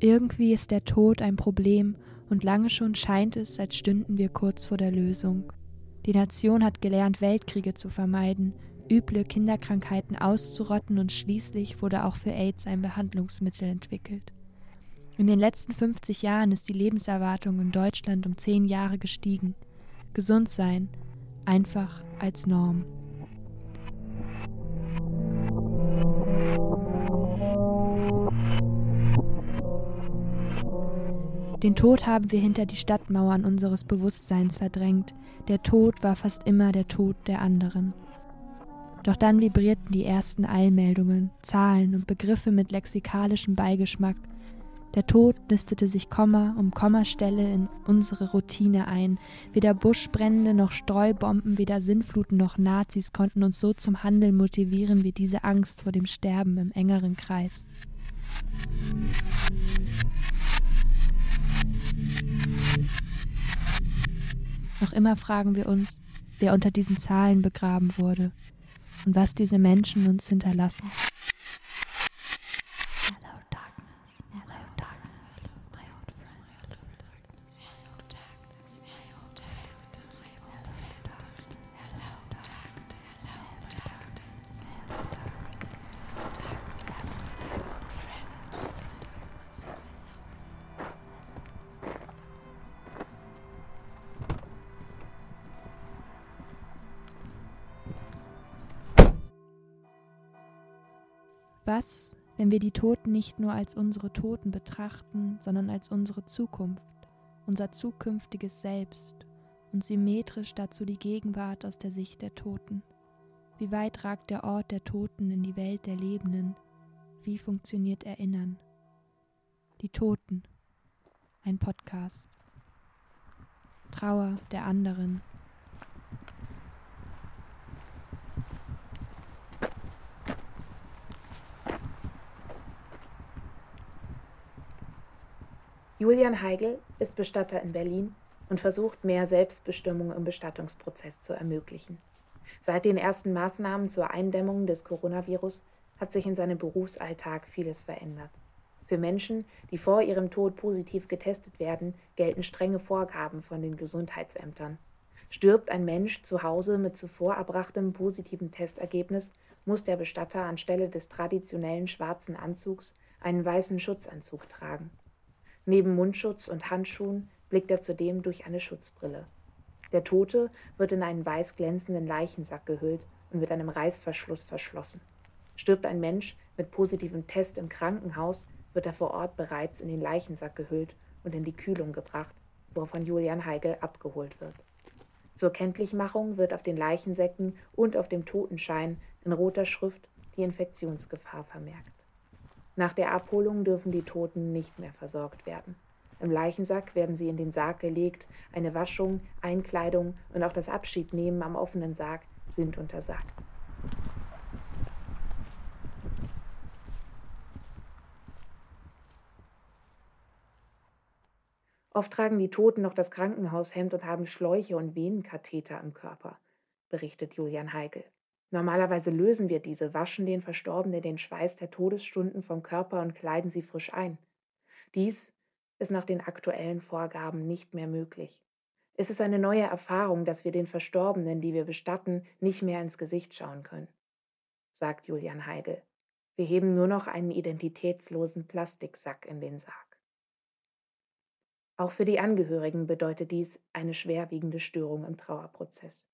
Irgendwie ist der Tod ein Problem und lange schon scheint es, als stünden wir kurz vor der Lösung. Die Nation hat gelernt, Weltkriege zu vermeiden, üble Kinderkrankheiten auszurotten und schließlich wurde auch für AIDS ein Behandlungsmittel entwickelt. In den letzten 50 Jahren ist die Lebenserwartung in Deutschland um 10 Jahre gestiegen. Gesund sein, einfach als Norm. Den Tod haben wir hinter die Stadtmauern unseres Bewusstseins verdrängt. Der Tod war fast immer der Tod der anderen. Doch dann vibrierten die ersten Eilmeldungen, Zahlen und Begriffe mit lexikalischem Beigeschmack. Der Tod nistete sich Komma um Kommastelle in unsere Routine ein. Weder Buschbrände noch Streubomben, weder Sinnfluten noch Nazis konnten uns so zum Handeln motivieren wie diese Angst vor dem Sterben im engeren Kreis. Noch immer fragen wir uns, wer unter diesen Zahlen begraben wurde und was diese Menschen uns hinterlassen. Was, wenn wir die Toten nicht nur als unsere Toten betrachten, sondern als unsere Zukunft, unser zukünftiges Selbst und symmetrisch dazu die Gegenwart aus der Sicht der Toten? Wie weit ragt der Ort der Toten in die Welt der Lebenden? Wie funktioniert Erinnern? Die Toten. Ein Podcast. Trauer der anderen. Julian Heigl ist Bestatter in Berlin und versucht, mehr Selbstbestimmung im Bestattungsprozess zu ermöglichen. Seit den ersten Maßnahmen zur Eindämmung des Coronavirus hat sich in seinem Berufsalltag vieles verändert. Für Menschen, die vor ihrem Tod positiv getestet werden, gelten strenge Vorgaben von den Gesundheitsämtern. Stirbt ein Mensch zu Hause mit zuvor erbrachtem positiven Testergebnis, muss der Bestatter anstelle des traditionellen schwarzen Anzugs einen weißen Schutzanzug tragen. Neben Mundschutz und Handschuhen blickt er zudem durch eine Schutzbrille. Der Tote wird in einen weiß glänzenden Leichensack gehüllt und mit einem Reißverschluss verschlossen. Stirbt ein Mensch mit positivem Test im Krankenhaus, wird er vor Ort bereits in den Leichensack gehüllt und in die Kühlung gebracht, wo er von Julian Heigel abgeholt wird. Zur Kenntlichmachung wird auf den Leichensäcken und auf dem Totenschein in roter Schrift die Infektionsgefahr vermerkt. Nach der Abholung dürfen die Toten nicht mehr versorgt werden. Im Leichensack werden sie in den Sarg gelegt, eine Waschung, Einkleidung und auch das Abschiednehmen am offenen Sarg sind untersagt. Oft tragen die Toten noch das Krankenhaushemd und haben Schläuche und Venenkatheter im Körper, berichtet Julian Heigl. Normalerweise lösen wir diese, waschen den Verstorbenen den Schweiß der Todesstunden vom Körper und kleiden sie frisch ein. Dies ist nach den aktuellen Vorgaben nicht mehr möglich. Es ist eine neue Erfahrung, dass wir den Verstorbenen, die wir bestatten, nicht mehr ins Gesicht schauen können, sagt Julian Heigl. Wir heben nur noch einen identitätslosen Plastiksack in den Sarg. Auch für die Angehörigen bedeutet dies eine schwerwiegende Störung im Trauerprozess.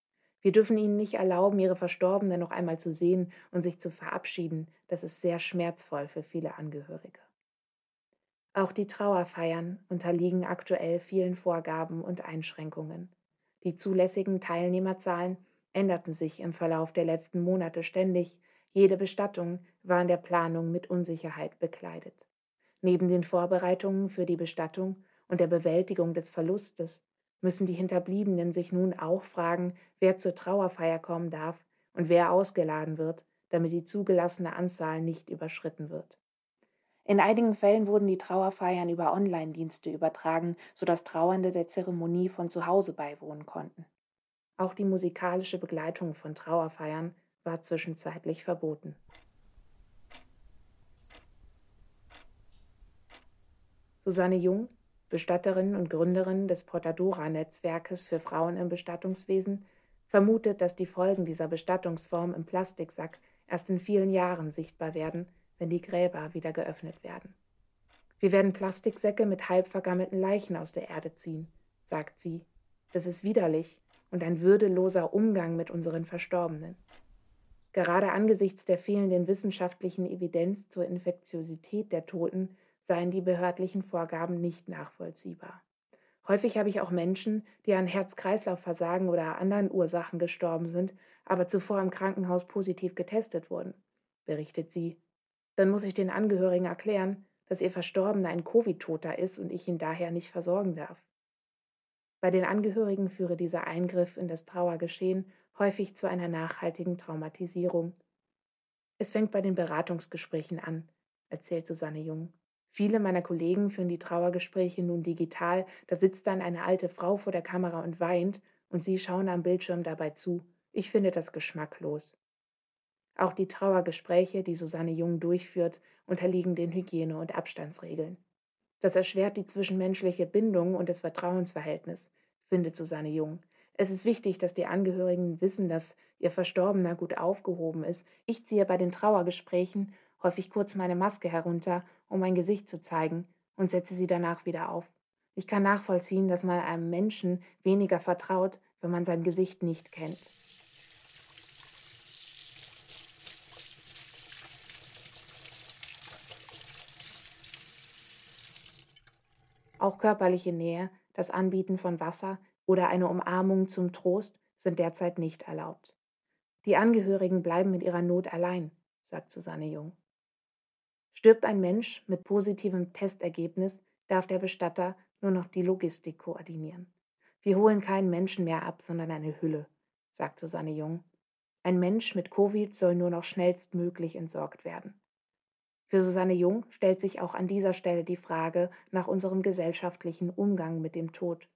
Wir dürfen ihnen nicht erlauben, ihre Verstorbenen noch einmal zu sehen und sich zu verabschieden. Das ist sehr schmerzvoll für viele Angehörige. Auch die Trauerfeiern unterliegen aktuell vielen Vorgaben und Einschränkungen. Die zulässigen Teilnehmerzahlen änderten sich im Verlauf der letzten Monate ständig. Jede Bestattung war in der Planung mit Unsicherheit bekleidet. Neben den Vorbereitungen für die Bestattung und der Bewältigung des Verlustes müssen die Hinterbliebenen sich nun auch fragen, wer zur Trauerfeier kommen darf und wer ausgeladen wird, damit die zugelassene Anzahl nicht überschritten wird. In einigen Fällen wurden die Trauerfeiern über Online-Dienste übertragen, sodass Trauernde der Zeremonie von zu Hause beiwohnen konnten. Auch die musikalische Begleitung von Trauerfeiern war zwischenzeitlich verboten. Susanne Jung, Bestatterin und Gründerin des Portadora-Netzwerkes für Frauen im Bestattungswesen, vermutet, dass die Folgen dieser Bestattungsform im Plastiksack erst in vielen Jahren sichtbar werden, wenn die Gräber wieder geöffnet werden. Wir werden Plastiksäcke mit halb vergammelten Leichen aus der Erde ziehen, sagt sie. Das ist widerlich und ein würdeloser Umgang mit unseren Verstorbenen. Gerade angesichts der fehlenden wissenschaftlichen Evidenz zur Infektiosität der Toten seien die behördlichen Vorgaben nicht nachvollziehbar. Häufig habe ich auch Menschen, die an Herz-Kreislauf-Versagen oder anderen Ursachen gestorben sind, aber zuvor im Krankenhaus positiv getestet wurden, berichtet sie. Dann muss ich den Angehörigen erklären, dass ihr Verstorbener ein Covid-Toter ist und ich ihn daher nicht versorgen darf. Bei den Angehörigen führe dieser Eingriff in das Trauergeschehen häufig zu einer nachhaltigen Traumatisierung. Es fängt bei den Beratungsgesprächen an, erzählt Susanne Jung. Viele meiner Kollegen führen die Trauergespräche nun digital. Da sitzt dann eine alte Frau vor der Kamera und weint, und sie schauen am Bildschirm dabei zu. Ich finde das geschmacklos. Auch die Trauergespräche, die Susanne Jung durchführt, unterliegen den Hygiene- und Abstandsregeln. Das erschwert die zwischenmenschliche Bindung und das Vertrauensverhältnis, findet Susanne Jung. Es ist wichtig, dass die Angehörigen wissen, dass ihr Verstorbener gut aufgehoben ist. Ich ziehe bei den Trauergesprächen häufig kurz meine Maske herunter, um mein Gesicht zu zeigen, und setze sie danach wieder auf. Ich kann nachvollziehen, dass man einem Menschen weniger vertraut, wenn man sein Gesicht nicht kennt. Auch körperliche Nähe, das Anbieten von Wasser oder eine Umarmung zum Trost sind derzeit nicht erlaubt. Die Angehörigen bleiben mit ihrer Not allein, sagt Susanne Jung. Stirbt ein Mensch mit positivem Testergebnis, darf der Bestatter nur noch die Logistik koordinieren. Wir holen keinen Menschen mehr ab, sondern eine Hülle, sagt Susanne Jung. Ein Mensch mit Covid soll nur noch schnellstmöglich entsorgt werden. Für Susanne Jung stellt sich auch an dieser Stelle die Frage nach unserem gesellschaftlichen Umgang mit dem Tod.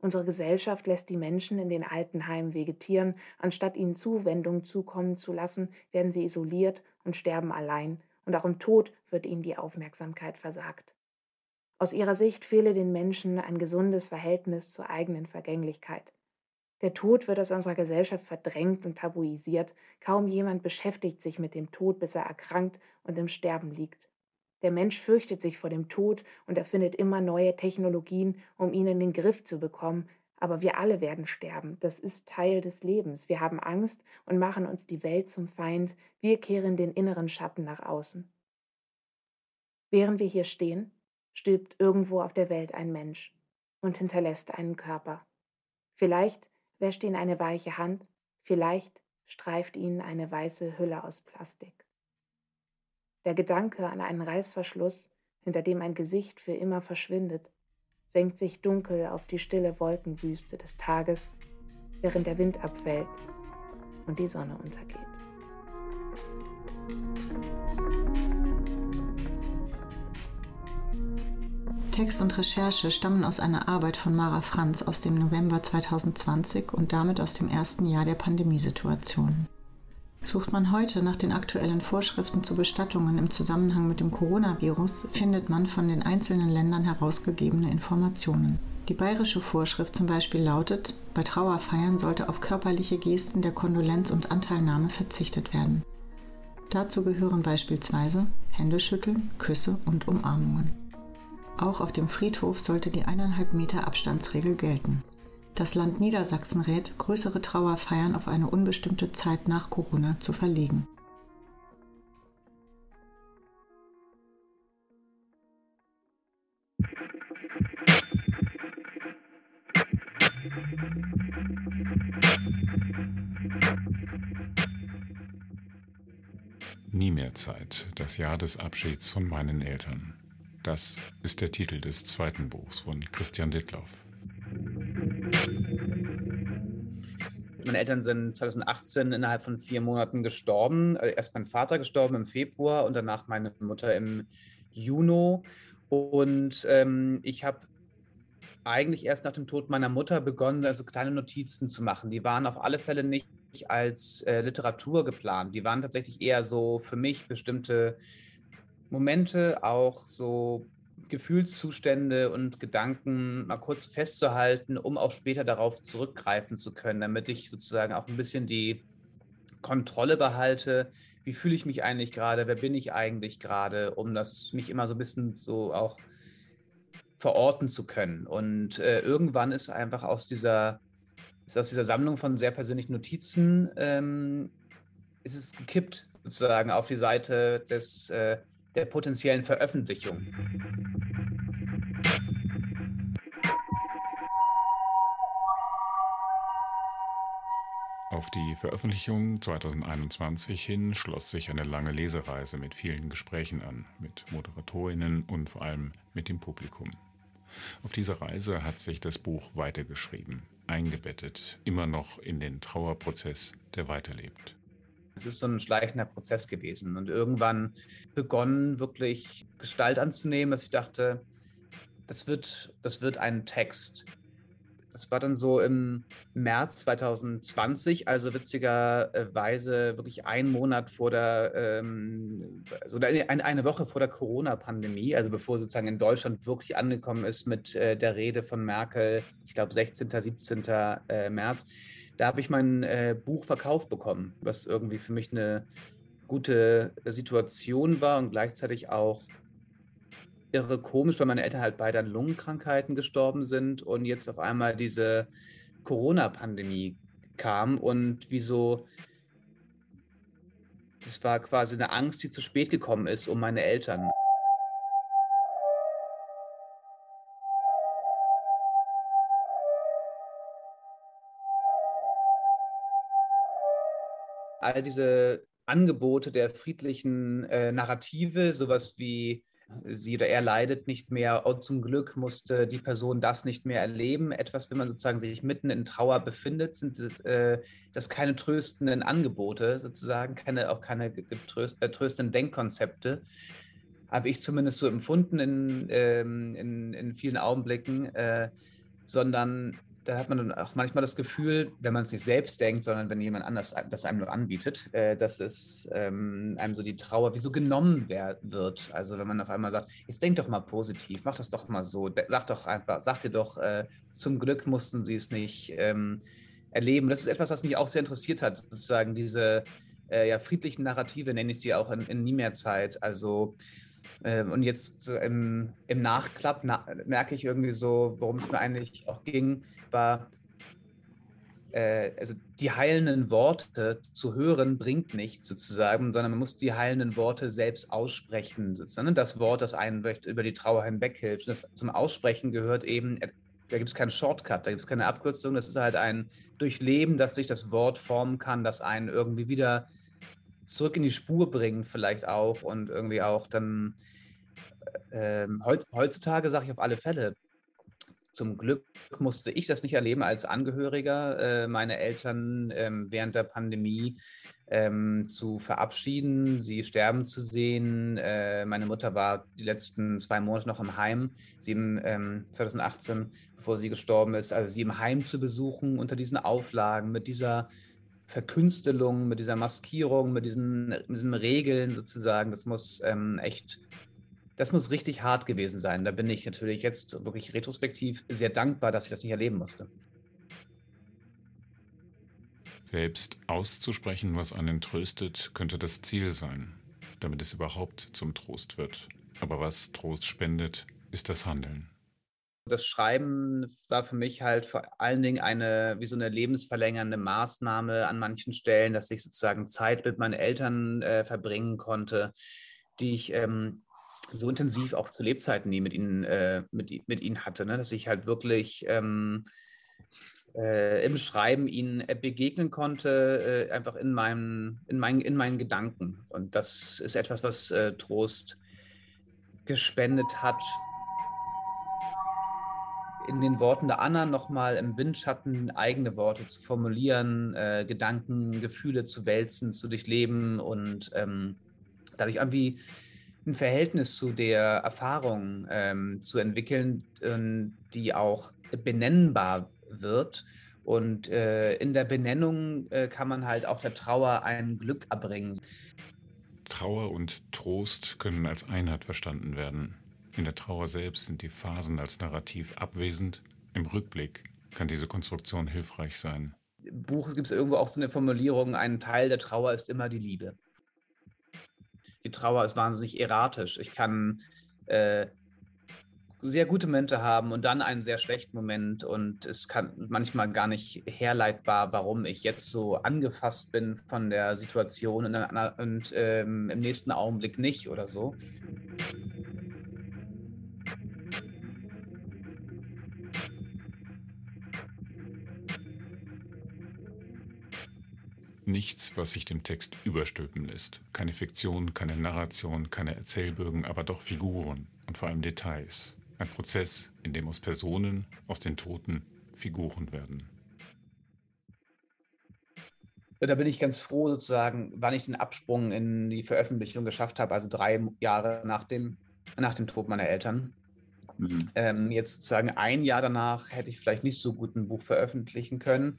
Unsere Gesellschaft lässt die Menschen in den Altenheimen vegetieren, anstatt ihnen Zuwendung zukommen zu lassen, werden sie isoliert und sterben allein, und auch im Tod wird ihnen die Aufmerksamkeit versagt. Aus ihrer Sicht fehle den Menschen ein gesundes Verhältnis zur eigenen Vergänglichkeit. Der Tod wird aus unserer Gesellschaft verdrängt und tabuisiert. Kaum jemand beschäftigt sich mit dem Tod, bis er erkrankt und im Sterben liegt. Der Mensch fürchtet sich vor dem Tod und erfindet immer neue Technologien, um ihn in den Griff zu bekommen. Aber wir alle werden sterben. Das ist Teil des Lebens. Wir haben Angst und machen uns die Welt zum Feind. Wir kehren den inneren Schatten nach außen. Während wir hier stehen, stirbt irgendwo auf der Welt ein Mensch und hinterlässt einen Körper. Vielleicht wäscht ihn eine weiche Hand, vielleicht streift ihn eine weiße Hülle aus Plastik. Der Gedanke an einen Reißverschluss, hinter dem ein Gesicht für immer verschwindet, senkt sich dunkel auf die stille Wolkenwüste des Tages, während der Wind abfällt und die Sonne untergeht. Text und Recherche stammen aus einer Arbeit von Mara Franz aus dem November 2020 und damit aus dem ersten Jahr der Pandemiesituation. Sucht man heute nach den aktuellen Vorschriften zu Bestattungen im Zusammenhang mit dem Coronavirus, findet man von den einzelnen Ländern herausgegebene Informationen. Die bayerische Vorschrift zum Beispiel lautet, bei Trauerfeiern sollte auf körperliche Gesten der Kondolenz und Anteilnahme verzichtet werden. Dazu gehören beispielsweise Händeschütteln, Küsse und Umarmungen. Auch auf dem Friedhof sollte die eineinhalb Meter Abstandsregel gelten. Das Land Niedersachsen rät, größere Trauerfeiern auf eine unbestimmte Zeit nach Corona zu verlegen. Nie mehr Zeit, das Jahr des Abschieds von meinen Eltern. Das ist der Titel des zweiten Buchs von Christian Dittloff. Meine Eltern sind 2018 innerhalb von vier Monaten gestorben. Also erst mein Vater gestorben im Februar und danach meine Mutter im Juni. Und ähm, ich habe eigentlich erst nach dem Tod meiner Mutter begonnen, also kleine Notizen zu machen. Die waren auf alle Fälle nicht als äh, Literatur geplant. Die waren tatsächlich eher so für mich bestimmte Momente, auch so Gefühlszustände und Gedanken mal kurz festzuhalten, um auch später darauf zurückgreifen zu können, damit ich sozusagen auch ein bisschen die Kontrolle behalte. Wie fühle ich mich eigentlich gerade? Wer bin ich eigentlich gerade? Um das mich immer so ein bisschen so auch verorten zu können. Und äh, irgendwann ist einfach aus dieser, ist aus dieser Sammlung von sehr persönlichen Notizen, ähm, ist es gekippt sozusagen auf die Seite des, äh, der potenziellen Veröffentlichung. Auf die Veröffentlichung 2021 hin schloss sich eine lange Lesereise mit vielen Gesprächen an, mit Moderatorinnen und vor allem mit dem Publikum. Auf dieser Reise hat sich das Buch weitergeschrieben, eingebettet, immer noch in den Trauerprozess, der weiterlebt. Es ist so ein schleichender Prozess gewesen und irgendwann begonnen, wirklich Gestalt anzunehmen, dass ich dachte, das wird, das wird ein Text. Das war dann so im März 2020, also witzigerweise wirklich ein Monat vor der, ähm, eine, eine Woche vor der Corona-Pandemie, also bevor sozusagen in Deutschland wirklich angekommen ist mit äh, der Rede von Merkel, ich glaube 16., 17. Äh, März. Da habe ich mein äh, Buch verkauft bekommen, was irgendwie für mich eine gute Situation war und gleichzeitig auch irre komisch, weil meine Eltern halt beide an Lungenkrankheiten gestorben sind und jetzt auf einmal diese Corona-Pandemie kam und wieso das war quasi eine Angst, die zu spät gekommen ist um meine Eltern. All diese Angebote der friedlichen äh, Narrative, sowas wie sie oder er leidet nicht mehr. Und zum Glück musste die Person das nicht mehr erleben. Etwas, wenn man sozusagen sich mitten in Trauer befindet, sind das, äh, das keine tröstenden Angebote, sozusagen, keine, auch keine getröst, äh, tröstenden Denkkonzepte. Habe ich zumindest so empfunden in, ähm, in, in vielen Augenblicken, äh, sondern da hat man dann auch manchmal das Gefühl, wenn man es nicht selbst denkt, sondern wenn jemand anders das einem nur anbietet, äh, dass es ähm, einem so die Trauer wie so genommen wird. Also wenn man auf einmal sagt, jetzt denk doch mal positiv, mach das doch mal so, sag doch einfach, sag dir doch, äh, zum Glück mussten sie es nicht ähm, erleben. Das ist etwas, was mich auch sehr interessiert hat, sozusagen diese äh, ja, friedlichen Narrative, nenne ich sie auch in, in nie mehr Zeit. Also und jetzt so im, im Nachklapp na, merke ich irgendwie so, worum es mir eigentlich auch ging, war, äh, also die heilenden Worte zu hören bringt nichts sozusagen, sondern man muss die heilenden Worte selbst aussprechen. Sozusagen. Das Wort, das einen über die Trauer hinweg hilft. Das zum Aussprechen gehört eben, äh, da gibt es keinen Shortcut, da gibt es keine Abkürzung. Das ist halt ein Durchleben, dass sich das Wort formen kann, das einen irgendwie wieder zurück in die Spur bringen, vielleicht auch und irgendwie auch dann äh, heutzutage sage ich auf alle Fälle, zum Glück musste ich das nicht erleben als Angehöriger, äh, meine Eltern ähm, während der Pandemie ähm, zu verabschieden, sie sterben zu sehen. Äh, meine Mutter war die letzten zwei Monate noch im Heim, sie im, ähm, 2018, bevor sie gestorben ist, also sie im Heim zu besuchen unter diesen Auflagen, mit dieser Verkünstelung, mit dieser Maskierung, mit diesen, mit diesen Regeln sozusagen. Das muss ähm, echt das muss richtig hart gewesen sein. Da bin ich natürlich jetzt wirklich retrospektiv sehr dankbar, dass ich das nicht erleben musste. Selbst auszusprechen, was einen tröstet, könnte das Ziel sein, damit es überhaupt zum Trost wird. Aber was Trost spendet, ist das Handeln. Das Schreiben war für mich halt vor allen Dingen eine, wie so eine lebensverlängernde Maßnahme an manchen Stellen, dass ich sozusagen Zeit mit meinen Eltern äh, verbringen konnte, die ich ähm, so intensiv auch zu Lebzeiten nie mit ihnen, äh, mit, mit ihnen hatte, ne? dass ich halt wirklich ähm, äh, im Schreiben ihnen äh, begegnen konnte, äh, einfach in, meinem, in, mein, in meinen Gedanken. Und das ist etwas, was äh, Trost gespendet hat. In den Worten der Anna nochmal im Windschatten eigene Worte zu formulieren, äh, Gedanken, Gefühle zu wälzen, zu durchleben und ähm, dadurch irgendwie ein Verhältnis zu der Erfahrung ähm, zu entwickeln, äh, die auch benennbar wird. Und äh, in der Benennung äh, kann man halt auch der Trauer ein Glück erbringen. Trauer und Trost können als Einheit verstanden werden. In der Trauer selbst sind die Phasen als Narrativ abwesend. Im Rückblick kann diese Konstruktion hilfreich sein. Im Buch gibt es irgendwo auch so eine Formulierung, ein Teil der Trauer ist immer die Liebe. Die Trauer ist wahnsinnig erratisch. Ich kann äh, sehr gute Momente haben und dann einen sehr schlechten Moment und es kann manchmal gar nicht herleitbar, warum ich jetzt so angefasst bin von der Situation und, und ähm, im nächsten Augenblick nicht oder so. Nichts, was sich dem Text überstülpen lässt. Keine Fiktion, keine Narration, keine Erzählbögen, aber doch Figuren und vor allem Details. Ein Prozess, in dem aus Personen, aus den Toten Figuren werden. Da bin ich ganz froh, sozusagen, wann ich den Absprung in die Veröffentlichung geschafft habe, also drei Jahre nach dem, nach dem Tod meiner Eltern. Mhm. Ähm, jetzt sozusagen ein Jahr danach hätte ich vielleicht nicht so gut ein Buch veröffentlichen können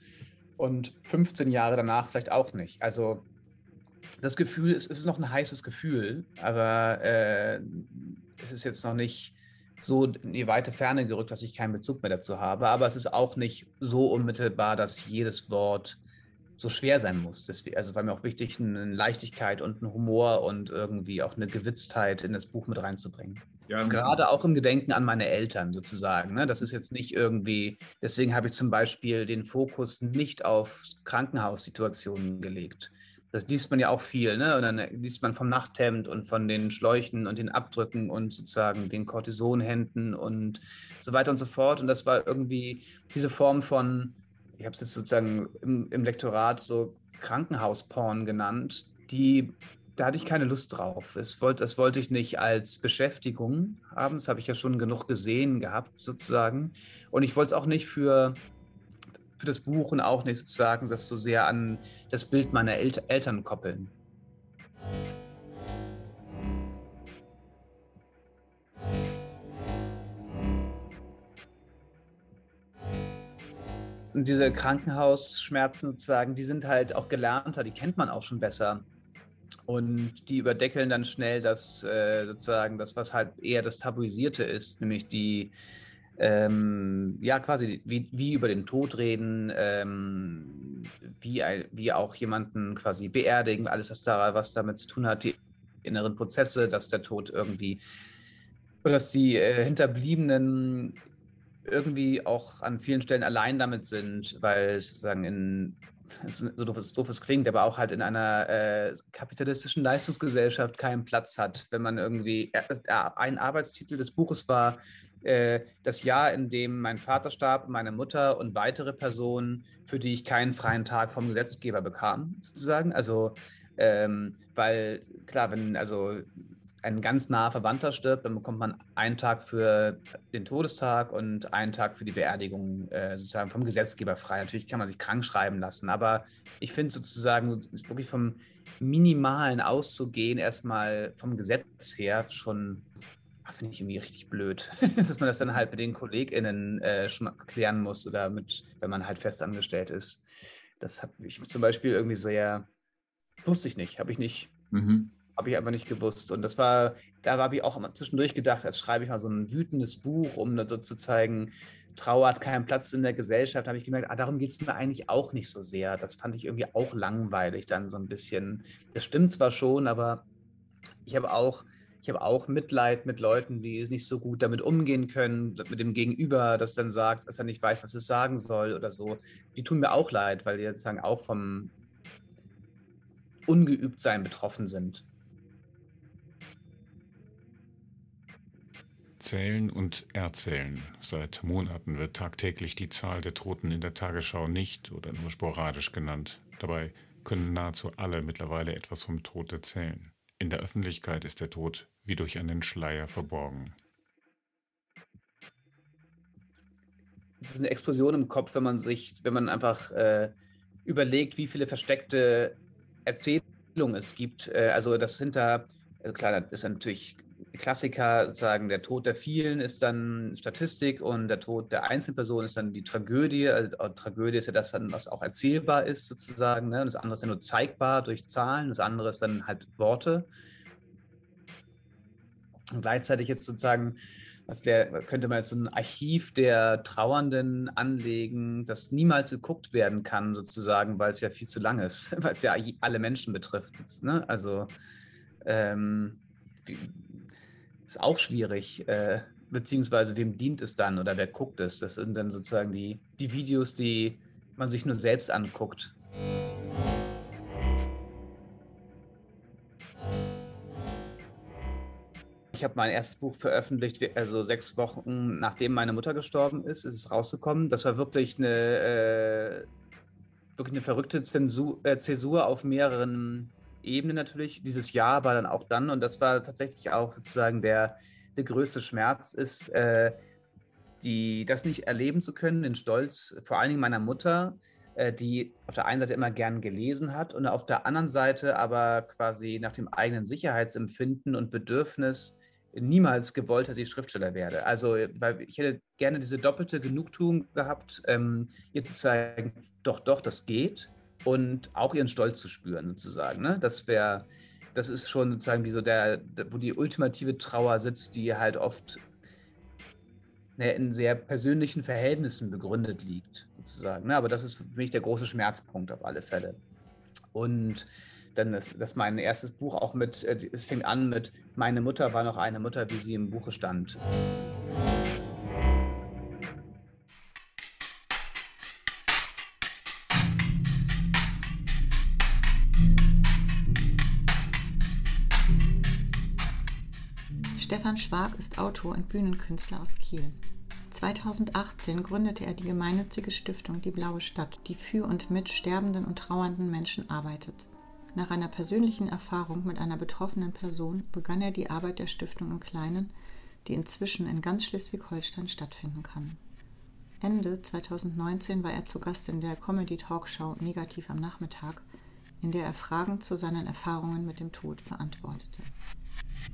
und 15 Jahre danach vielleicht auch nicht. Also das Gefühl, es ist noch ein heißes Gefühl, aber äh, es ist jetzt noch nicht so in die weite Ferne gerückt, dass ich keinen Bezug mehr dazu habe. Aber es ist auch nicht so unmittelbar, dass jedes Wort so schwer sein muss. Deswegen, also war mir auch wichtig, eine Leichtigkeit und einen Humor und irgendwie auch eine Gewitztheit in das Buch mit reinzubringen. Ja, Gerade auch im Gedenken an meine Eltern sozusagen. Ne? Das ist jetzt nicht irgendwie, deswegen habe ich zum Beispiel den Fokus nicht auf Krankenhaussituationen gelegt. Das liest man ja auch viel, ne? Und dann liest man vom Nachthemd und von den Schläuchen und den Abdrücken und sozusagen den Cortisonhänden und so weiter und so fort. Und das war irgendwie diese Form von, ich habe es jetzt sozusagen im, im Lektorat so Krankenhausporn genannt, die da hatte ich keine Lust drauf. Das wollte, das wollte ich nicht als Beschäftigung haben. Das habe ich ja schon genug gesehen gehabt, sozusagen. Und ich wollte es auch nicht für, für das Buch und auch nicht sozusagen das so sehr an das Bild meiner El Eltern koppeln. Und diese Krankenhausschmerzen sozusagen, die sind halt auch gelernter, die kennt man auch schon besser. Und die überdeckeln dann schnell das äh, sozusagen das, was halt eher das Tabuisierte ist, nämlich die, ähm, ja, quasi wie, wie über den Tod reden, ähm, wie, wie auch jemanden quasi beerdigen, alles, was, da, was damit zu tun hat, die inneren Prozesse, dass der Tod irgendwie, oder dass die äh, Hinterbliebenen irgendwie auch an vielen Stellen allein damit sind, weil es sozusagen in so doof es, doof es klingt, aber auch halt in einer äh, kapitalistischen Leistungsgesellschaft keinen Platz hat. Wenn man irgendwie, äh, ein Arbeitstitel des Buches war, äh, das Jahr, in dem mein Vater starb, meine Mutter und weitere Personen, für die ich keinen freien Tag vom Gesetzgeber bekam, sozusagen. Also, ähm, weil klar, wenn, also ein ganz naher Verwandter stirbt, dann bekommt man einen Tag für den Todestag und einen Tag für die Beerdigung äh, sozusagen vom Gesetzgeber frei. Natürlich kann man sich krank schreiben lassen, aber ich finde sozusagen, ist wirklich vom Minimalen auszugehen, erstmal vom Gesetz her schon, finde ich irgendwie richtig blöd, dass man das dann halt mit den KollegInnen äh, schon klären muss oder mit, wenn man halt festangestellt ist. Das hat mich zum Beispiel irgendwie sehr, wusste ich nicht, habe ich nicht. Mhm habe ich einfach nicht gewusst. Und das war, da habe ich auch zwischendurch gedacht, als schreibe ich mal so ein wütendes Buch, um so zu zeigen, Trauer hat keinen Platz in der Gesellschaft, habe ich gemerkt, ah, darum geht es mir eigentlich auch nicht so sehr. Das fand ich irgendwie auch langweilig dann so ein bisschen. Das stimmt zwar schon, aber ich habe auch, ich habe auch Mitleid mit Leuten, die nicht so gut damit umgehen können, mit dem Gegenüber, das dann sagt, dass er nicht weiß, was es sagen soll oder so. Die tun mir auch leid, weil die jetzt sagen auch vom Ungeübtsein betroffen sind. Zählen und Erzählen. Seit Monaten wird tagtäglich die Zahl der Toten in der Tagesschau nicht oder nur sporadisch genannt. Dabei können nahezu alle mittlerweile etwas vom Tod erzählen. In der Öffentlichkeit ist der Tod wie durch einen Schleier verborgen. Das ist eine Explosion im Kopf, wenn man sich, wenn man einfach äh, überlegt, wie viele versteckte Erzählungen es gibt. Äh, also das hinter, also klar, das ist natürlich Klassiker sagen, der Tod der vielen ist dann Statistik und der Tod der Einzelperson ist dann die Tragödie. Also, Tragödie ist ja das, was auch erzählbar ist, sozusagen. Ne? Und das andere ist ja nur zeigbar durch Zahlen, das andere ist dann halt Worte. Und gleichzeitig jetzt sozusagen, was wär, könnte man jetzt so ein Archiv der Trauernden anlegen, das niemals geguckt werden kann, sozusagen, weil es ja viel zu lang ist, weil es ja alle Menschen betrifft. Ne? Also ähm, ist auch schwierig. Äh, beziehungsweise wem dient es dann oder wer guckt es? Das sind dann sozusagen die, die Videos, die man sich nur selbst anguckt. Ich habe mein erstes Buch veröffentlicht, also sechs Wochen nachdem meine Mutter gestorben ist, ist es rausgekommen. Das war wirklich eine, äh, wirklich eine verrückte Zensur, äh, Zäsur auf mehreren Ebenen natürlich. Dieses Jahr war dann auch dann und das war tatsächlich auch sozusagen der, der größte Schmerz ist, äh, die, das nicht erleben zu können, den Stolz vor allen Dingen meiner Mutter, äh, die auf der einen Seite immer gern gelesen hat und auf der anderen Seite aber quasi nach dem eigenen Sicherheitsempfinden und Bedürfnis niemals gewollt, dass ich Schriftsteller werde. Also, weil ich hätte gerne diese doppelte Genugtuung gehabt, ähm, ihr zu zeigen, doch, doch, das geht und auch ihren Stolz zu spüren, sozusagen. Ne? Das wäre, das ist schon sozusagen wie so der, wo die ultimative Trauer sitzt, die halt oft ne, in sehr persönlichen Verhältnissen begründet liegt, sozusagen. Ne? Aber das ist für mich der große Schmerzpunkt auf alle Fälle. Und dann ist das mein erstes Buch auch mit, äh, es fing an mit Meine Mutter war noch eine Mutter, wie sie im Buche stand. Stefan Schwag ist Autor und Bühnenkünstler aus Kiel. 2018 gründete er die gemeinnützige Stiftung Die Blaue Stadt, die für und mit sterbenden und trauernden Menschen arbeitet. Nach einer persönlichen Erfahrung mit einer betroffenen Person begann er die Arbeit der Stiftung im Kleinen, die inzwischen in ganz Schleswig-Holstein stattfinden kann. Ende 2019 war er zu Gast in der Comedy-Talkshow Negativ am Nachmittag, in der er Fragen zu seinen Erfahrungen mit dem Tod beantwortete.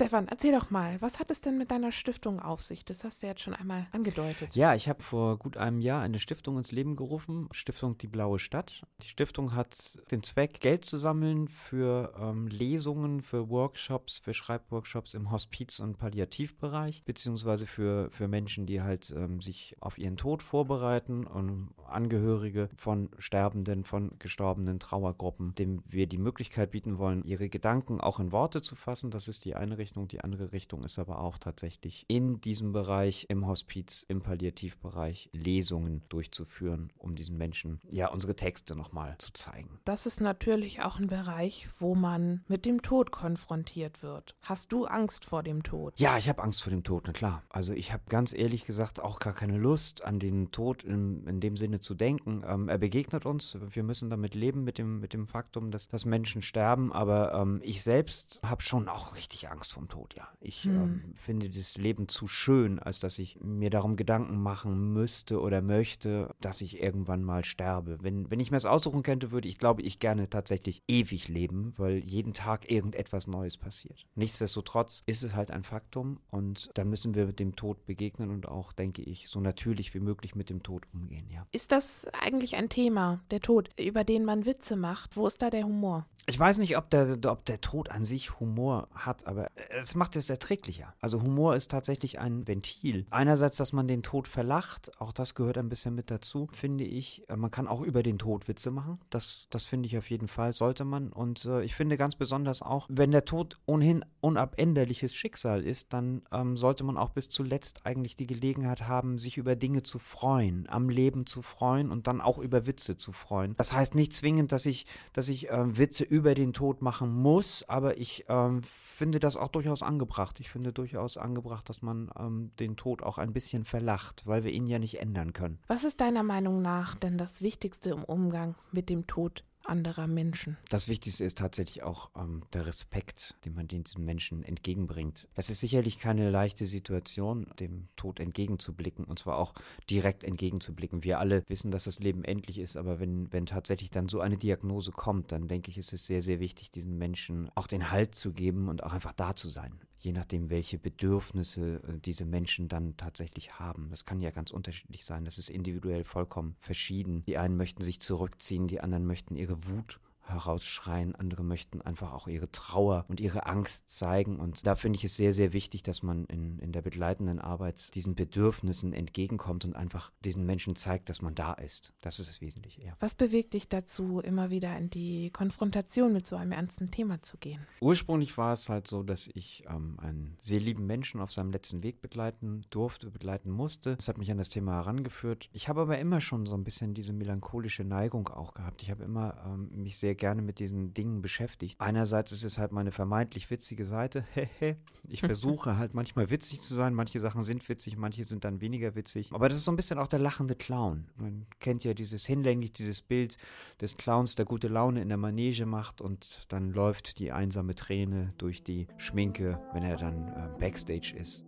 Stefan, erzähl doch mal, was hat es denn mit deiner Stiftung auf sich? Das hast du jetzt schon einmal angedeutet. Ja, ich habe vor gut einem Jahr eine Stiftung ins Leben gerufen, Stiftung Die Blaue Stadt. Die Stiftung hat den Zweck, Geld zu sammeln für ähm, Lesungen, für Workshops, für Schreibworkshops im Hospiz- und Palliativbereich, beziehungsweise für, für Menschen, die halt ähm, sich auf ihren Tod vorbereiten und Angehörige von Sterbenden, von gestorbenen Trauergruppen, dem wir die Möglichkeit bieten wollen, ihre Gedanken auch in Worte zu fassen. Das ist die eine Richtung. Richtung. Die andere Richtung ist aber auch tatsächlich in diesem Bereich, im Hospiz, im Palliativbereich, Lesungen durchzuführen, um diesen Menschen ja unsere Texte nochmal zu zeigen. Das ist natürlich auch ein Bereich, wo man mit dem Tod konfrontiert wird. Hast du Angst vor dem Tod? Ja, ich habe Angst vor dem Tod, na klar. Also ich habe ganz ehrlich gesagt auch gar keine Lust, an den Tod in, in dem Sinne zu denken. Ähm, er begegnet uns. Wir müssen damit leben, mit dem, mit dem Faktum, dass, dass Menschen sterben. Aber ähm, ich selbst habe schon auch richtig Angst vor vom Tod, ja. Ich hm. ähm, finde das Leben zu schön, als dass ich mir darum Gedanken machen müsste oder möchte, dass ich irgendwann mal sterbe. Wenn, wenn ich mir das aussuchen könnte, würde ich, glaube ich, gerne tatsächlich ewig leben, weil jeden Tag irgendetwas Neues passiert. Nichtsdestotrotz ist es halt ein Faktum und da müssen wir mit dem Tod begegnen und auch, denke ich, so natürlich wie möglich mit dem Tod umgehen, ja. Ist das eigentlich ein Thema, der Tod, über den man Witze macht? Wo ist da der Humor? Ich weiß nicht, ob der, ob der Tod an sich Humor hat, aber es macht es erträglicher. Also Humor ist tatsächlich ein Ventil. Einerseits, dass man den Tod verlacht, auch das gehört ein bisschen mit dazu, finde ich. Man kann auch über den Tod Witze machen. Das, das finde ich auf jeden Fall, sollte man. Und äh, ich finde ganz besonders auch, wenn der Tod ohnehin unabänderliches Schicksal ist, dann ähm, sollte man auch bis zuletzt eigentlich die Gelegenheit haben, sich über Dinge zu freuen, am Leben zu freuen und dann auch über Witze zu freuen. Das heißt nicht zwingend, dass ich, dass ich äh, Witze über den Tod machen muss, aber ich äh, finde das auch durchaus angebracht. Ich finde durchaus angebracht, dass man ähm, den Tod auch ein bisschen verlacht, weil wir ihn ja nicht ändern können. Was ist deiner Meinung nach denn das Wichtigste im Umgang mit dem Tod anderer Menschen. Das Wichtigste ist tatsächlich auch ähm, der Respekt, den man diesen Menschen entgegenbringt. Es ist sicherlich keine leichte Situation, dem Tod entgegenzublicken und zwar auch direkt entgegenzublicken. Wir alle wissen, dass das Leben endlich ist, aber wenn, wenn tatsächlich dann so eine Diagnose kommt, dann denke ich, ist es sehr, sehr wichtig, diesen Menschen auch den Halt zu geben und auch einfach da zu sein je nachdem, welche Bedürfnisse äh, diese Menschen dann tatsächlich haben. Das kann ja ganz unterschiedlich sein. Das ist individuell vollkommen verschieden. Die einen möchten sich zurückziehen, die anderen möchten ihre Wut herausschreien, andere möchten einfach auch ihre Trauer und ihre Angst zeigen. Und da finde ich es sehr, sehr wichtig, dass man in, in der begleitenden Arbeit diesen Bedürfnissen entgegenkommt und einfach diesen Menschen zeigt, dass man da ist. Das ist das Wesentliche, ja. Was bewegt dich dazu, immer wieder in die Konfrontation mit so einem ernsten Thema zu gehen? Ursprünglich war es halt so, dass ich ähm, einen sehr lieben Menschen auf seinem letzten Weg begleiten durfte, begleiten musste. Das hat mich an das Thema herangeführt. Ich habe aber immer schon so ein bisschen diese melancholische Neigung auch gehabt. Ich habe immer ähm, mich sehr gerne mit diesen Dingen beschäftigt. Einerseits ist es halt meine vermeintlich witzige Seite. ich versuche halt manchmal witzig zu sein. Manche Sachen sind witzig, manche sind dann weniger witzig. Aber das ist so ein bisschen auch der lachende Clown. Man kennt ja dieses hinlänglich, dieses Bild des Clowns, der gute Laune in der Manege macht und dann läuft die einsame Träne durch die Schminke, wenn er dann äh, backstage ist.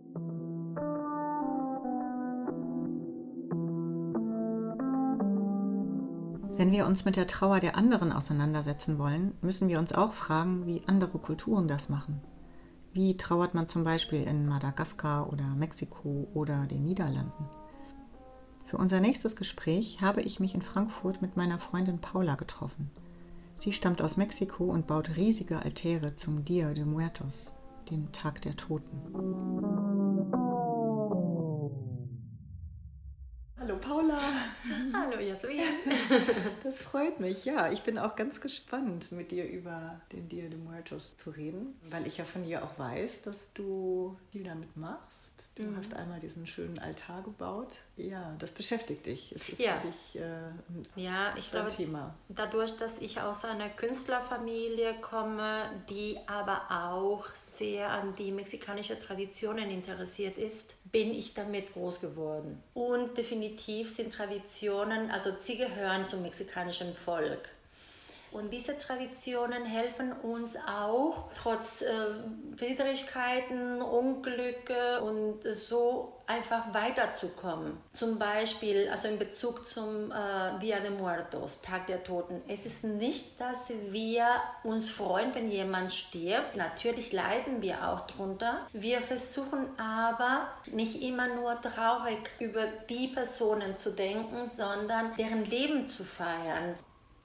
Wenn wir uns mit der Trauer der anderen auseinandersetzen wollen, müssen wir uns auch fragen, wie andere Kulturen das machen. Wie trauert man zum Beispiel in Madagaskar oder Mexiko oder den Niederlanden? Für unser nächstes Gespräch habe ich mich in Frankfurt mit meiner Freundin Paula getroffen. Sie stammt aus Mexiko und baut riesige Altäre zum Dia de Muertos, dem Tag der Toten. Das freut mich. Ja, ich bin auch ganz gespannt, mit dir über den Dia de Muertos zu reden, weil ich ja von dir auch weiß, dass du viel damit machst. Du mhm. hast einmal diesen schönen Altar gebaut. Ja, das beschäftigt dich. Es ist ja. für dich äh, ein, ja, ich glaube, Thema. Dadurch, dass ich aus einer Künstlerfamilie komme, die aber auch sehr an die mexikanischen Traditionen interessiert ist, bin ich damit groß geworden. Und definitiv sind Traditionen, also sie gehören zum mexikanischen Volk. Und diese Traditionen helfen uns auch, trotz äh, Widrigkeiten, Unglücke und so einfach weiterzukommen. Zum Beispiel, also in Bezug zum äh, Dia de Muertos, Tag der Toten. Es ist nicht, dass wir uns freuen, wenn jemand stirbt. Natürlich leiden wir auch drunter. Wir versuchen aber nicht immer nur traurig über die Personen zu denken, sondern deren Leben zu feiern.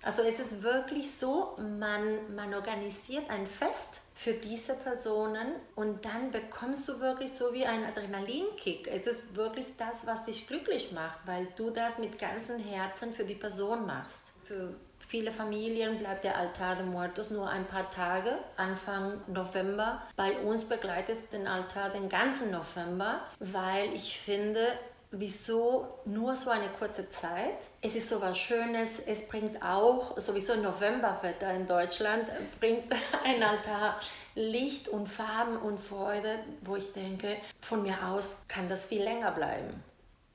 Also es ist wirklich so, man, man organisiert ein Fest für diese Personen und dann bekommst du wirklich so wie einen Adrenalinkick. Es ist wirklich das, was dich glücklich macht, weil du das mit ganzem Herzen für die Person machst. Für viele Familien bleibt der Altar de Muertos nur ein paar Tage, Anfang November. Bei uns begleitet den Altar den ganzen November, weil ich finde, Wieso nur so eine kurze Zeit? Es ist so was Schönes. Es bringt auch, sowieso Novemberwetter in Deutschland, bringt ein Altar Licht und Farben und Freude, wo ich denke, von mir aus kann das viel länger bleiben.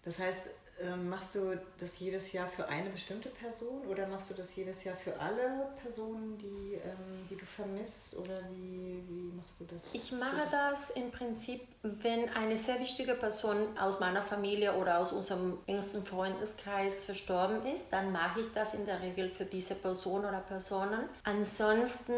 Das heißt, machst du das jedes Jahr für eine bestimmte Person oder machst du das jedes Jahr für alle Personen, die, ähm, die du vermisst? Oder wie, wie machst du das? Ich mache das im Prinzip, wenn eine sehr wichtige Person aus meiner Familie oder aus unserem engsten Freundeskreis verstorben ist, dann mache ich das in der Regel für diese Person oder Personen. Ansonsten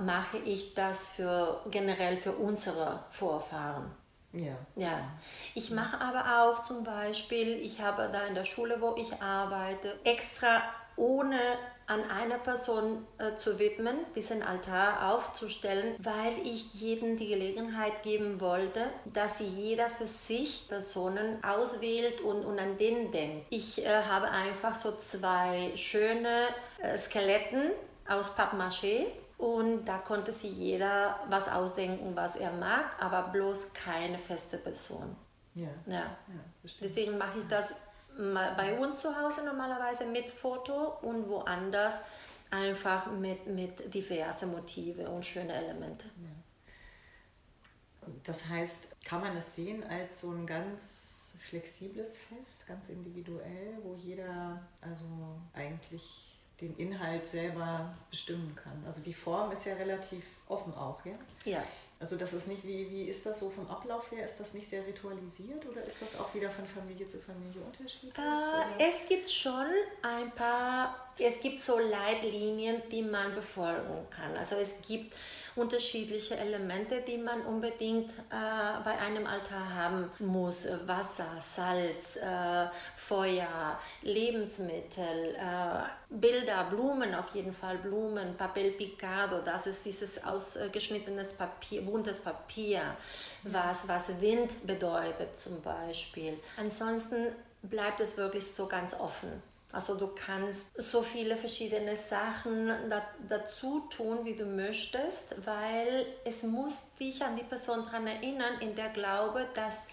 mache ich das für generell für unsere Vorfahren. Ja. ja. Ich mache aber auch zum Beispiel, ich habe da in der Schule, wo ich arbeite, extra ohne an einer Person äh, zu widmen, diesen Altar aufzustellen, weil ich jedem die Gelegenheit geben wollte, dass jeder für sich Personen auswählt und, und an denen denkt. Ich äh, habe einfach so zwei schöne äh, Skeletten aus Pappmaché und da konnte sich jeder was ausdenken, was er mag, aber bloß keine feste Person. Ja. ja. ja Deswegen mache ich das bei uns zu Hause normalerweise mit Foto und woanders einfach mit, mit diverse Motive und schöne Elemente. Ja. Das heißt, kann man es sehen als so ein ganz flexibles Fest, ganz individuell, wo jeder also eigentlich den Inhalt selber bestimmen kann. Also die Form ist ja relativ offen auch, ja? Ja. Also das ist nicht, wie, wie ist das so vom Ablauf her? Ist das nicht sehr ritualisiert oder ist das auch wieder von Familie zu Familie unterschiedlich? Äh, es gibt schon ein paar Es gibt so Leitlinien, die man befolgen kann. Also es gibt unterschiedliche Elemente, die man unbedingt äh, bei einem Altar haben muss. Wasser, Salz, äh, Feuer, Lebensmittel, äh, Bilder, Blumen auf jeden Fall, Blumen, Papel Picado, das ist dieses ausgeschnittenes Papier, buntes Papier, was, was Wind bedeutet zum Beispiel. Ansonsten bleibt es wirklich so ganz offen. Also du kannst so viele verschiedene Sachen da, dazu tun, wie du möchtest, weil es muss dich an die Person daran erinnern, in der Glaube, dass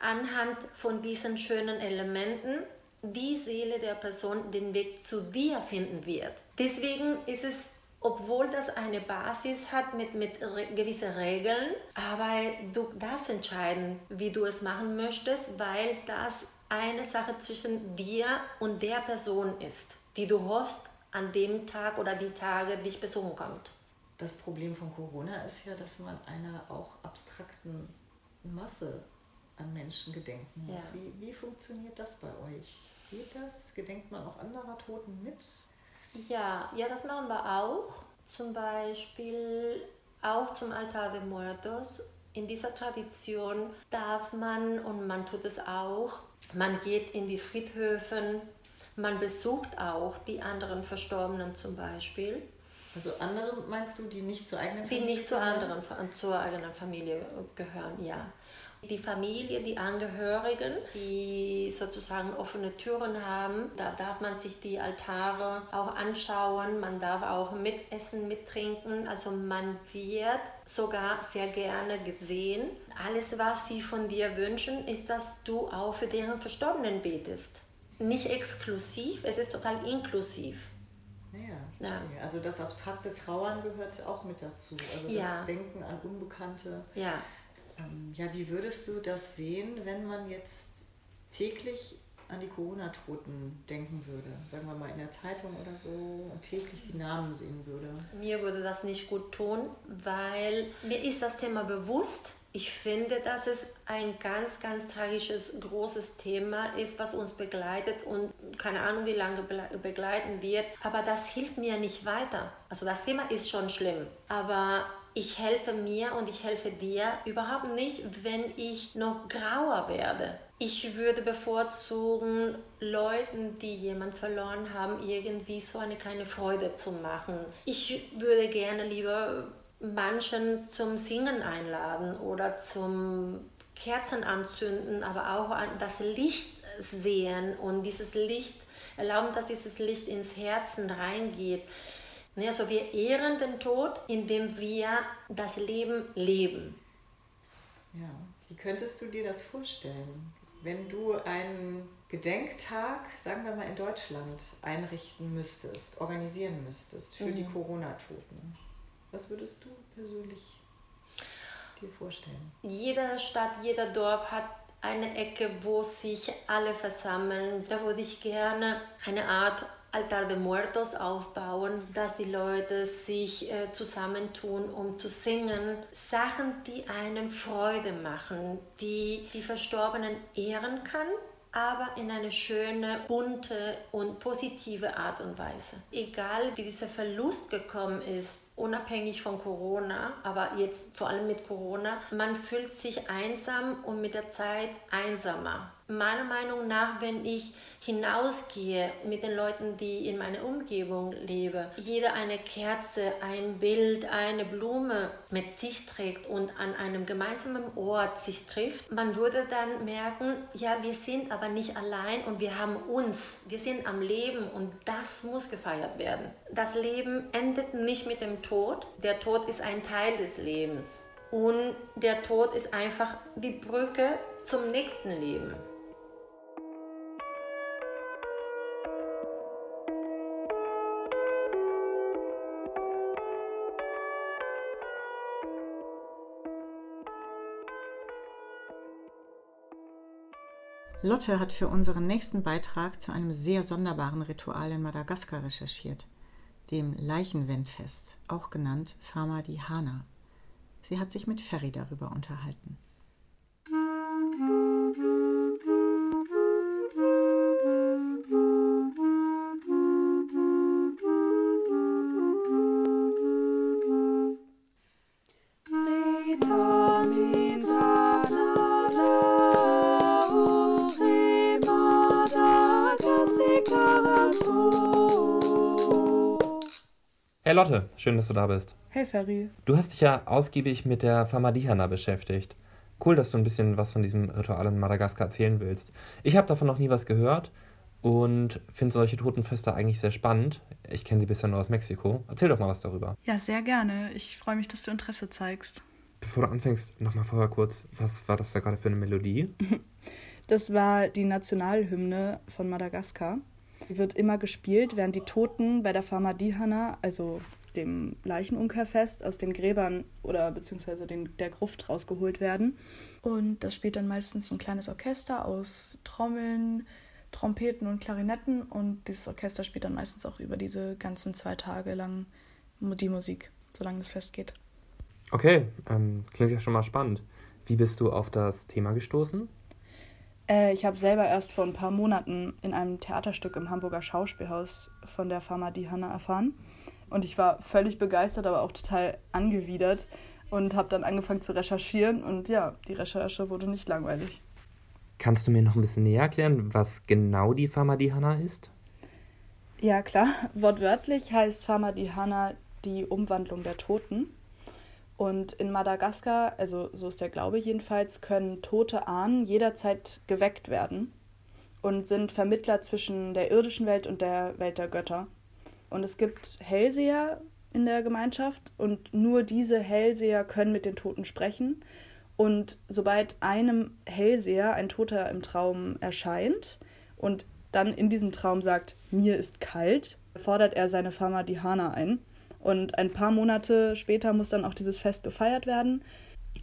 anhand von diesen schönen Elementen die Seele der Person den Weg zu dir finden wird. Deswegen ist es obwohl das eine Basis hat mit, mit gewissen Regeln, aber du darfst entscheiden, wie du es machen möchtest, weil das eine Sache zwischen dir und der Person ist, die du hoffst, an dem Tag oder die Tage dich besuchen kommt. Das Problem von Corona ist ja, dass man einer auch abstrakten Masse an Menschen gedenken muss. Ja. Wie, wie funktioniert das bei euch? Geht das? Gedenkt man auch anderer Toten mit? Ja, ja, das machen wir auch. Zum Beispiel auch zum Altar de Muertos. In dieser Tradition darf man, und man tut es auch, man geht in die Friedhöfen, man besucht auch die anderen Verstorbenen zum Beispiel. Also andere meinst du, die nicht zur eigenen Familie? Die nicht zur anderen, zur eigenen Familie gehören, ja. Die Familie, die Angehörigen, die sozusagen offene Türen haben, da darf man sich die Altare auch anschauen, man darf auch mitessen, mittrinken. Also man wird sogar sehr gerne gesehen. Alles, was sie von dir wünschen, ist, dass du auch für deren Verstorbenen betest. Nicht exklusiv, es ist total inklusiv. Ja, ja. Also das abstrakte Trauern gehört auch mit dazu. Also das ja. Denken an Unbekannte. Ja. Ähm, ja, wie würdest du das sehen, wenn man jetzt täglich an die Corona-Toten denken würde? Sagen wir mal in der Zeitung oder so und täglich die Namen sehen würde? Mir würde das nicht gut tun, weil mir ist das Thema bewusst. Ich finde, dass es ein ganz, ganz tragisches, großes Thema ist, was uns begleitet und keine Ahnung, wie lange begleiten wird. Aber das hilft mir nicht weiter. Also das Thema ist schon schlimm. Aber ich helfe mir und ich helfe dir überhaupt nicht, wenn ich noch grauer werde. Ich würde bevorzugen, Leuten, die jemand verloren haben, irgendwie so eine kleine Freude zu machen. Ich würde gerne lieber manchen zum Singen einladen oder zum Kerzen anzünden, aber auch das Licht sehen und dieses Licht erlauben, dass dieses Licht ins Herzen reingeht. Also wir ehren den Tod, indem wir das Leben leben. Ja, wie könntest du dir das vorstellen, wenn du einen Gedenktag, sagen wir mal in Deutschland, einrichten müsstest, organisieren müsstest für mhm. die Corona-Toten? Was würdest du persönlich dir vorstellen? Jede Stadt, jeder Dorf hat eine Ecke, wo sich alle versammeln. Da würde ich gerne eine Art Altar de Muertos aufbauen, dass die Leute sich äh, zusammentun, um zu singen. Sachen, die einem Freude machen, die die Verstorbenen ehren kann, aber in eine schöne, bunte und positive Art und Weise. Egal wie dieser Verlust gekommen ist, unabhängig von Corona, aber jetzt vor allem mit Corona, man fühlt sich einsam und mit der Zeit einsamer meiner Meinung nach, wenn ich hinausgehe mit den Leuten, die in meiner Umgebung leben, jeder eine Kerze, ein Bild, eine Blume mit sich trägt und an einem gemeinsamen Ort sich trifft, man würde dann merken, ja, wir sind aber nicht allein und wir haben uns, wir sind am Leben und das muss gefeiert werden. Das Leben endet nicht mit dem Tod, der Tod ist ein Teil des Lebens. Und der Tod ist einfach die Brücke zum nächsten Leben. Lotte hat für unseren nächsten Beitrag zu einem sehr sonderbaren Ritual in Madagaskar recherchiert, dem Leichenwendfest, auch genannt Fama di Hana. Sie hat sich mit Ferry darüber unterhalten. Schön, dass du da bist. Hey Ferry. Du hast dich ja ausgiebig mit der Famadihana beschäftigt. Cool, dass du ein bisschen was von diesem Ritual in Madagaskar erzählen willst. Ich habe davon noch nie was gehört und finde solche Totenfeste eigentlich sehr spannend. Ich kenne sie bisher nur aus Mexiko. Erzähl doch mal was darüber. Ja, sehr gerne. Ich freue mich, dass du Interesse zeigst. Bevor du anfängst, nochmal vorher kurz, was war das da gerade für eine Melodie? Das war die Nationalhymne von Madagaskar. Die wird immer gespielt, während die Toten bei der Famadihana, also dem Leichenumkehrfest, aus den Gräbern oder beziehungsweise den, der Gruft rausgeholt werden. Und das spielt dann meistens ein kleines Orchester aus Trommeln, Trompeten und Klarinetten und dieses Orchester spielt dann meistens auch über diese ganzen zwei Tage lang die Musik, solange das Fest geht. Okay, ähm, klingt ja schon mal spannend. Wie bist du auf das Thema gestoßen? Äh, ich habe selber erst vor ein paar Monaten in einem Theaterstück im Hamburger Schauspielhaus von der Pharma Hanna erfahren. Und ich war völlig begeistert, aber auch total angewidert und habe dann angefangen zu recherchieren. Und ja, die Recherche wurde nicht langweilig. Kannst du mir noch ein bisschen näher erklären, was genau die Pharmadihana ist? Ja, klar. Wortwörtlich heißt Pharmadihana die Umwandlung der Toten. Und in Madagaskar, also so ist der Glaube jedenfalls, können tote Ahnen jederzeit geweckt werden und sind Vermittler zwischen der irdischen Welt und der Welt der Götter. Und es gibt Hellseher in der Gemeinschaft und nur diese Hellseher können mit den Toten sprechen und sobald einem Hellseher ein Toter im Traum erscheint und dann in diesem Traum sagt, mir ist kalt, fordert er seine Fama Dihana ein. Und ein paar Monate später muss dann auch dieses Fest gefeiert werden.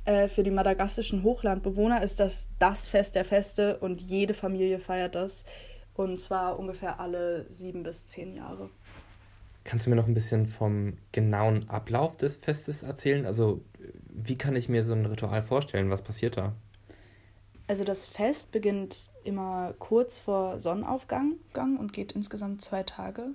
Äh, für die madagassischen Hochlandbewohner ist das das Fest der Feste und jede Familie feiert das. Und zwar ungefähr alle sieben bis zehn Jahre. Kannst du mir noch ein bisschen vom genauen Ablauf des Festes erzählen? Also wie kann ich mir so ein Ritual vorstellen? Was passiert da? Also das Fest beginnt immer kurz vor Sonnenaufgang und geht insgesamt zwei Tage.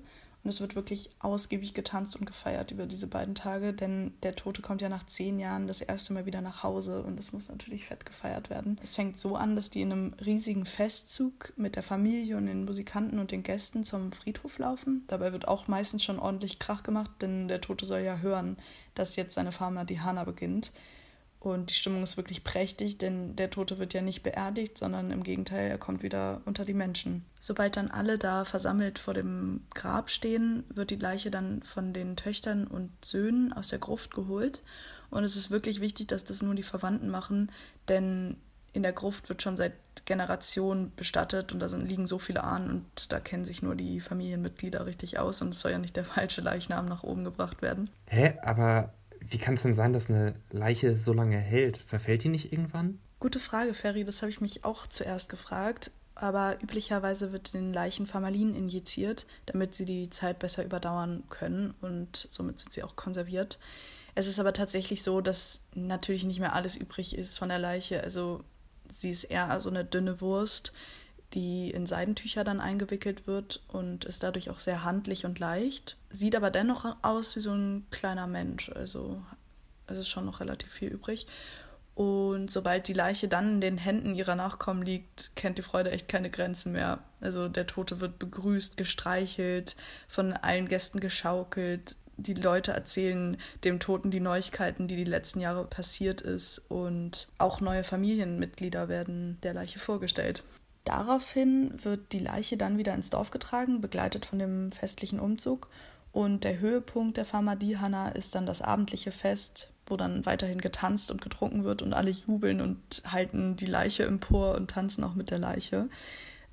Und es wird wirklich ausgiebig getanzt und gefeiert über diese beiden Tage, denn der Tote kommt ja nach zehn Jahren das erste Mal wieder nach Hause und es muss natürlich fett gefeiert werden. Es fängt so an, dass die in einem riesigen Festzug mit der Familie und den Musikanten und den Gästen zum Friedhof laufen. Dabei wird auch meistens schon ordentlich Krach gemacht, denn der Tote soll ja hören, dass jetzt seine Farmer die Hana beginnt. Und die Stimmung ist wirklich prächtig, denn der Tote wird ja nicht beerdigt, sondern im Gegenteil, er kommt wieder unter die Menschen. Sobald dann alle da versammelt vor dem Grab stehen, wird die Leiche dann von den Töchtern und Söhnen aus der Gruft geholt. Und es ist wirklich wichtig, dass das nur die Verwandten machen, denn in der Gruft wird schon seit Generationen bestattet und da sind, liegen so viele Ahnen und da kennen sich nur die Familienmitglieder richtig aus und es soll ja nicht der falsche Leichnam nach oben gebracht werden. Hä, aber wie kann es denn sein, dass eine Leiche so lange hält? Verfällt die nicht irgendwann? Gute Frage, Ferry. Das habe ich mich auch zuerst gefragt. Aber üblicherweise wird den Leichen Formalin injiziert, damit sie die Zeit besser überdauern können und somit sind sie auch konserviert. Es ist aber tatsächlich so, dass natürlich nicht mehr alles übrig ist von der Leiche. Also sie ist eher so eine dünne Wurst, die in Seidentücher dann eingewickelt wird und ist dadurch auch sehr handlich und leicht. Sieht aber dennoch aus wie so ein kleiner Mensch. Also es ist schon noch relativ viel übrig. Und sobald die Leiche dann in den Händen ihrer Nachkommen liegt, kennt die Freude echt keine Grenzen mehr. Also der Tote wird begrüßt, gestreichelt, von allen Gästen geschaukelt. Die Leute erzählen dem Toten die Neuigkeiten, die die letzten Jahre passiert ist. Und auch neue Familienmitglieder werden der Leiche vorgestellt. Daraufhin wird die Leiche dann wieder ins Dorf getragen, begleitet von dem festlichen Umzug. Und der Höhepunkt der Famadihana ist dann das abendliche Fest, wo dann weiterhin getanzt und getrunken wird und alle jubeln und halten die Leiche empor und tanzen auch mit der Leiche.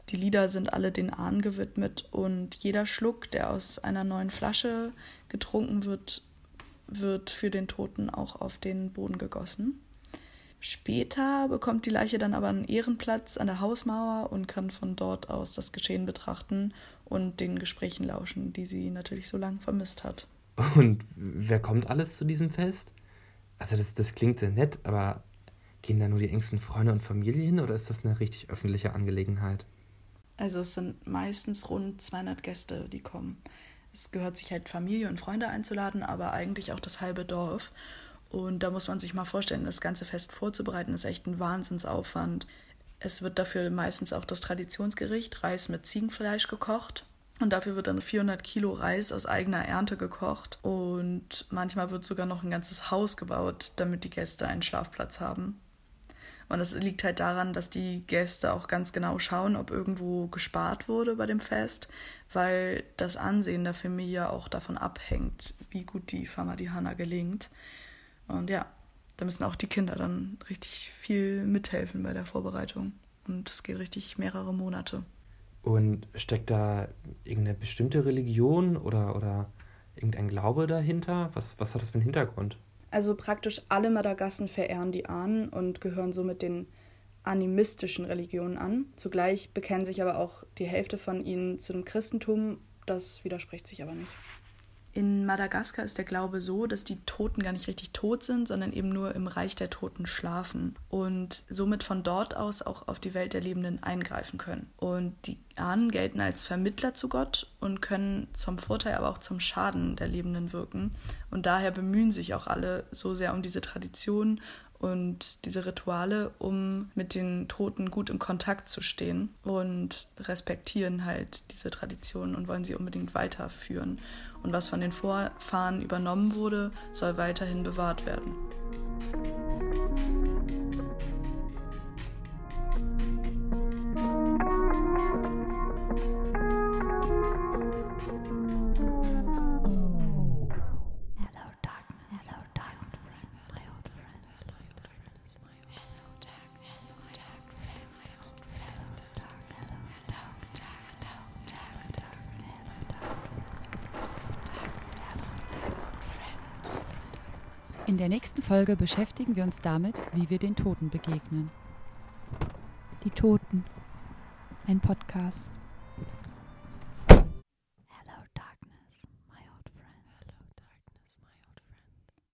Die Lieder sind alle den Ahnen gewidmet und jeder Schluck, der aus einer neuen Flasche getrunken wird, wird für den Toten auch auf den Boden gegossen. Später bekommt die Leiche dann aber einen Ehrenplatz an der Hausmauer und kann von dort aus das Geschehen betrachten und den Gesprächen lauschen, die sie natürlich so lange vermisst hat. Und wer kommt alles zu diesem Fest? Also das, das klingt sehr nett, aber gehen da nur die engsten Freunde und Familie hin oder ist das eine richtig öffentliche Angelegenheit? Also es sind meistens rund 200 Gäste, die kommen. Es gehört sich halt Familie und Freunde einzuladen, aber eigentlich auch das halbe Dorf. Und da muss man sich mal vorstellen, das ganze Fest vorzubereiten, ist echt ein Wahnsinnsaufwand. Es wird dafür meistens auch das Traditionsgericht Reis mit Ziegenfleisch gekocht. Und dafür wird dann 400 Kilo Reis aus eigener Ernte gekocht. Und manchmal wird sogar noch ein ganzes Haus gebaut, damit die Gäste einen Schlafplatz haben. Und das liegt halt daran, dass die Gäste auch ganz genau schauen, ob irgendwo gespart wurde bei dem Fest, weil das Ansehen der Familie auch davon abhängt, wie gut die Famadihana gelingt. Und ja, da müssen auch die Kinder dann richtig viel mithelfen bei der Vorbereitung. Und es geht richtig mehrere Monate. Und steckt da irgendeine bestimmte Religion oder, oder irgendein Glaube dahinter? Was, was hat das für einen Hintergrund? Also praktisch alle Madagassen verehren die Ahnen und gehören somit den animistischen Religionen an. Zugleich bekennen sich aber auch die Hälfte von ihnen zu dem Christentum. Das widerspricht sich aber nicht. In Madagaskar ist der Glaube so, dass die Toten gar nicht richtig tot sind, sondern eben nur im Reich der Toten schlafen und somit von dort aus auch auf die Welt der Lebenden eingreifen können. Und die Ahnen gelten als Vermittler zu Gott und können zum Vorteil, aber auch zum Schaden der Lebenden wirken. Und daher bemühen sich auch alle so sehr um diese Tradition und diese Rituale, um mit den Toten gut in Kontakt zu stehen und respektieren halt diese Traditionen und wollen sie unbedingt weiterführen. Und was von den Vorfahren übernommen wurde, soll weiterhin bewahrt werden. Der nächsten Folge beschäftigen wir uns damit, wie wir den Toten begegnen. Die Toten. Ein Podcast.